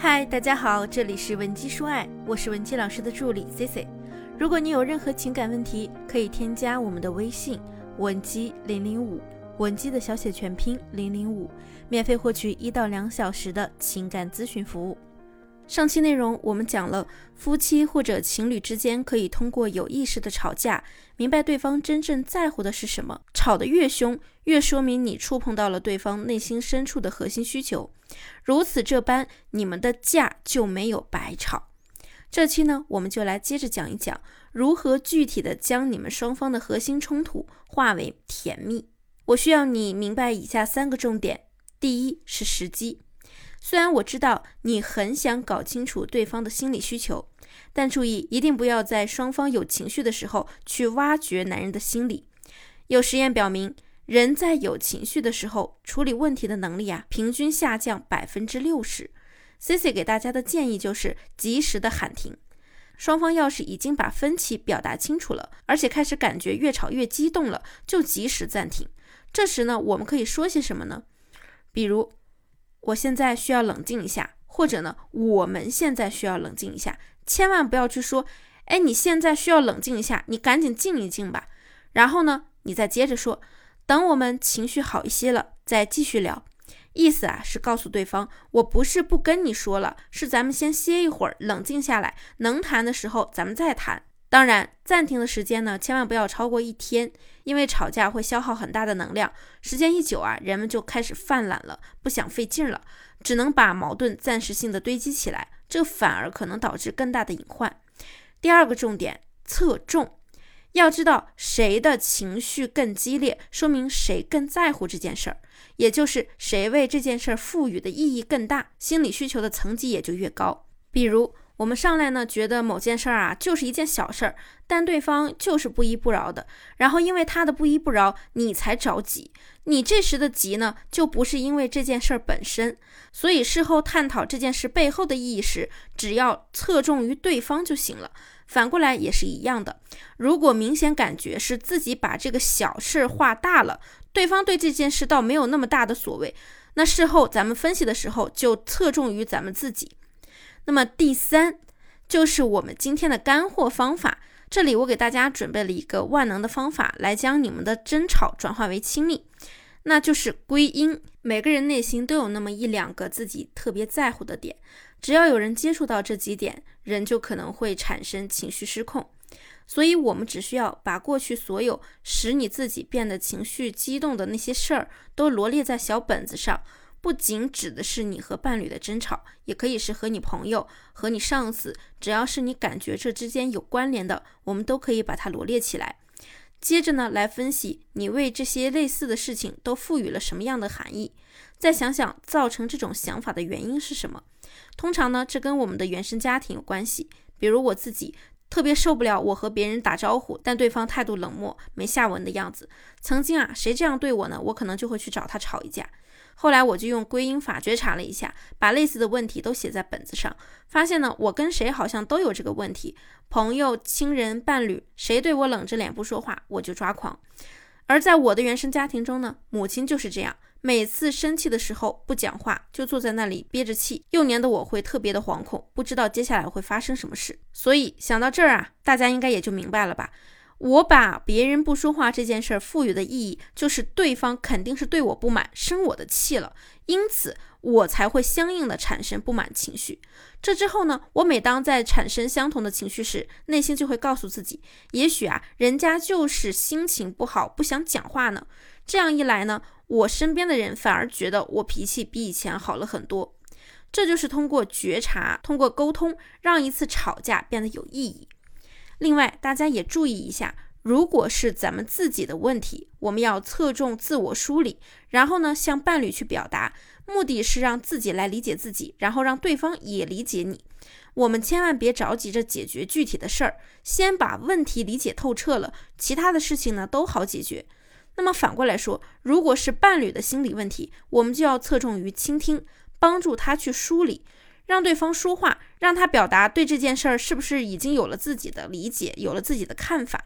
嗨，大家好，这里是文姬说爱，我是文姬老师的助理 C C。如果你有任何情感问题，可以添加我们的微信文姬零零五，文姬的小写全拼零零五，免费获取一到两小时的情感咨询服务。上期内容我们讲了，夫妻或者情侣之间可以通过有意识的吵架，明白对方真正在乎的是什么。吵得越凶，越说明你触碰到了对方内心深处的核心需求。如此这般，你们的架就没有白吵。这期呢，我们就来接着讲一讲，如何具体的将你们双方的核心冲突化为甜蜜。我需要你明白以下三个重点：第一是时机。虽然我知道你很想搞清楚对方的心理需求，但注意一定不要在双方有情绪的时候去挖掘男人的心理。有实验表明，人在有情绪的时候处理问题的能力啊，平均下降百分之六十。Cici 给大家的建议就是及时的喊停。双方要是已经把分歧表达清楚了，而且开始感觉越吵越激动了，就及时暂停。这时呢，我们可以说些什么呢？比如。我现在需要冷静一下，或者呢，我们现在需要冷静一下，千万不要去说，哎，你现在需要冷静一下，你赶紧静一静吧。然后呢，你再接着说，等我们情绪好一些了，再继续聊。意思啊是告诉对方，我不是不跟你说了，是咱们先歇一会儿，冷静下来，能谈的时候咱们再谈。当然，暂停的时间呢，千万不要超过一天，因为吵架会消耗很大的能量。时间一久啊，人们就开始犯懒了，不想费劲了，只能把矛盾暂时性的堆积起来，这反而可能导致更大的隐患。第二个重点，侧重，要知道谁的情绪更激烈，说明谁更在乎这件事儿，也就是谁为这件事儿赋予的意义更大，心理需求的层级也就越高。比如。我们上来呢，觉得某件事儿啊就是一件小事儿，但对方就是不依不饶的，然后因为他的不依不饶，你才着急。你这时的急呢，就不是因为这件事儿本身。所以事后探讨这件事背后的意义时，只要侧重于对方就行了。反过来也是一样的，如果明显感觉是自己把这个小事化大了，对方对这件事倒没有那么大的所谓，那事后咱们分析的时候就侧重于咱们自己。那么第三就是我们今天的干货方法。这里我给大家准备了一个万能的方法，来将你们的争吵转化为亲密，那就是归因。每个人内心都有那么一两个自己特别在乎的点，只要有人接触到这几点，人就可能会产生情绪失控。所以，我们只需要把过去所有使你自己变得情绪激动的那些事儿都罗列在小本子上。不仅指的是你和伴侣的争吵，也可以是和你朋友、和你上司，只要是你感觉这之间有关联的，我们都可以把它罗列起来。接着呢，来分析你为这些类似的事情都赋予了什么样的含义，再想想造成这种想法的原因是什么。通常呢，这跟我们的原生家庭有关系。比如我自己特别受不了我和别人打招呼，但对方态度冷漠、没下文的样子。曾经啊，谁这样对我呢？我可能就会去找他吵一架。后来我就用归因法觉察了一下，把类似的问题都写在本子上，发现呢，我跟谁好像都有这个问题，朋友、亲人、伴侣，谁对我冷着脸不说话，我就抓狂。而在我的原生家庭中呢，母亲就是这样，每次生气的时候不讲话，就坐在那里憋着气，幼年的我会特别的惶恐，不知道接下来会发生什么事。所以想到这儿啊，大家应该也就明白了吧。我把别人不说话这件事儿赋予的意义，就是对方肯定是对我不满，生我的气了，因此我才会相应的产生不满情绪。这之后呢，我每当在产生相同的情绪时，内心就会告诉自己，也许啊，人家就是心情不好，不想讲话呢。这样一来呢，我身边的人反而觉得我脾气比以前好了很多。这就是通过觉察，通过沟通，让一次吵架变得有意义。另外，大家也注意一下，如果是咱们自己的问题，我们要侧重自我梳理，然后呢，向伴侣去表达，目的是让自己来理解自己，然后让对方也理解你。我们千万别着急着解决具体的事儿，先把问题理解透彻了，其他的事情呢都好解决。那么反过来说，如果是伴侣的心理问题，我们就要侧重于倾听，帮助他去梳理。让对方说话，让他表达对这件事儿是不是已经有了自己的理解，有了自己的看法。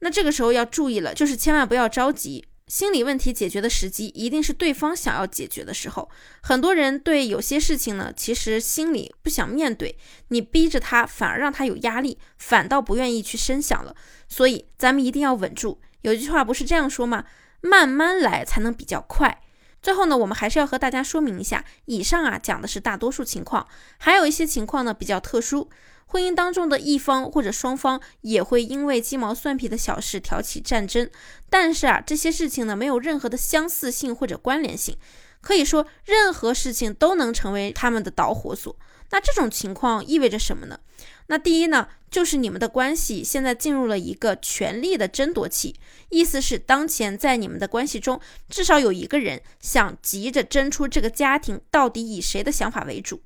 那这个时候要注意了，就是千万不要着急，心理问题解决的时机一定是对方想要解决的时候。很多人对有些事情呢，其实心里不想面对，你逼着他，反而让他有压力，反倒不愿意去深想了。所以咱们一定要稳住。有句话不是这样说吗？慢慢来才能比较快。最后呢，我们还是要和大家说明一下，以上啊讲的是大多数情况，还有一些情况呢比较特殊。婚姻当中的一方或者双方也会因为鸡毛蒜皮的小事挑起战争，但是啊，这些事情呢没有任何的相似性或者关联性，可以说任何事情都能成为他们的导火索。那这种情况意味着什么呢？那第一呢，就是你们的关系现在进入了一个权力的争夺期，意思是当前在你们的关系中，至少有一个人想急着争出这个家庭到底以谁的想法为主。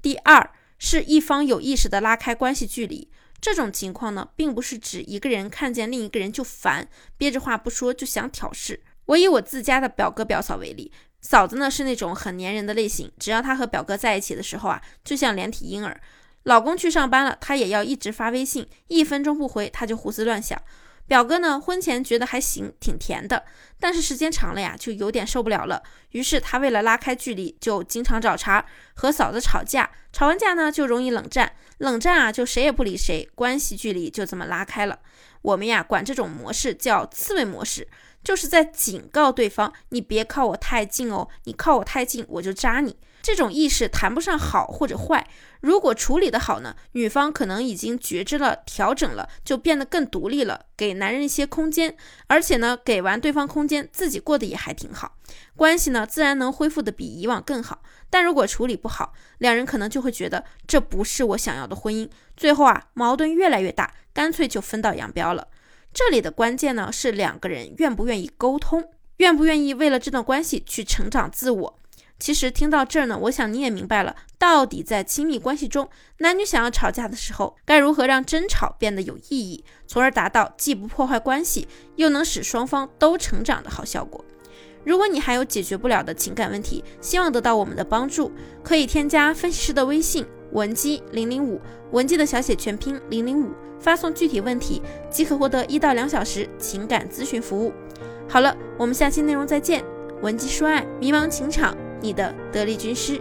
第二。是一方有意识的拉开关系距离，这种情况呢，并不是指一个人看见另一个人就烦，憋着话不说就想挑事。我以我自家的表哥表嫂为例，嫂子呢是那种很粘人的类型，只要她和表哥在一起的时候啊，就像连体婴儿。老公去上班了，她也要一直发微信，一分钟不回，她就胡思乱想。表哥呢，婚前觉得还行，挺甜的，但是时间长了呀，就有点受不了了。于是他为了拉开距离，就经常找茬，和嫂子吵架。吵完架呢，就容易冷战，冷战啊，就谁也不理谁，关系距离就这么拉开了。我们呀，管这种模式叫刺猬模式，就是在警告对方，你别靠我太近哦，你靠我太近，我就扎你。这种意识谈不上好或者坏，如果处理的好呢，女方可能已经觉知了、调整了，就变得更独立了，给男人一些空间，而且呢，给完对方空间，自己过得也还挺好，关系呢自然能恢复的比以往更好。但如果处理不好，两人可能就会觉得这不是我想要的婚姻，最后啊矛盾越来越大，干脆就分道扬镳了。这里的关键呢是两个人愿不愿意沟通，愿不愿意为了这段关系去成长自我。其实听到这儿呢，我想你也明白了，到底在亲密关系中，男女想要吵架的时候，该如何让争吵变得有意义，从而达到既不破坏关系，又能使双方都成长的好效果。如果你还有解决不了的情感问题，希望得到我们的帮助，可以添加分析师的微信文姬零零五，文姬的小写全拼零零五，发送具体问题即可获得一到两小时情感咨询服务。好了，我们下期内容再见，文姬说爱，迷茫情场。你的得力军师。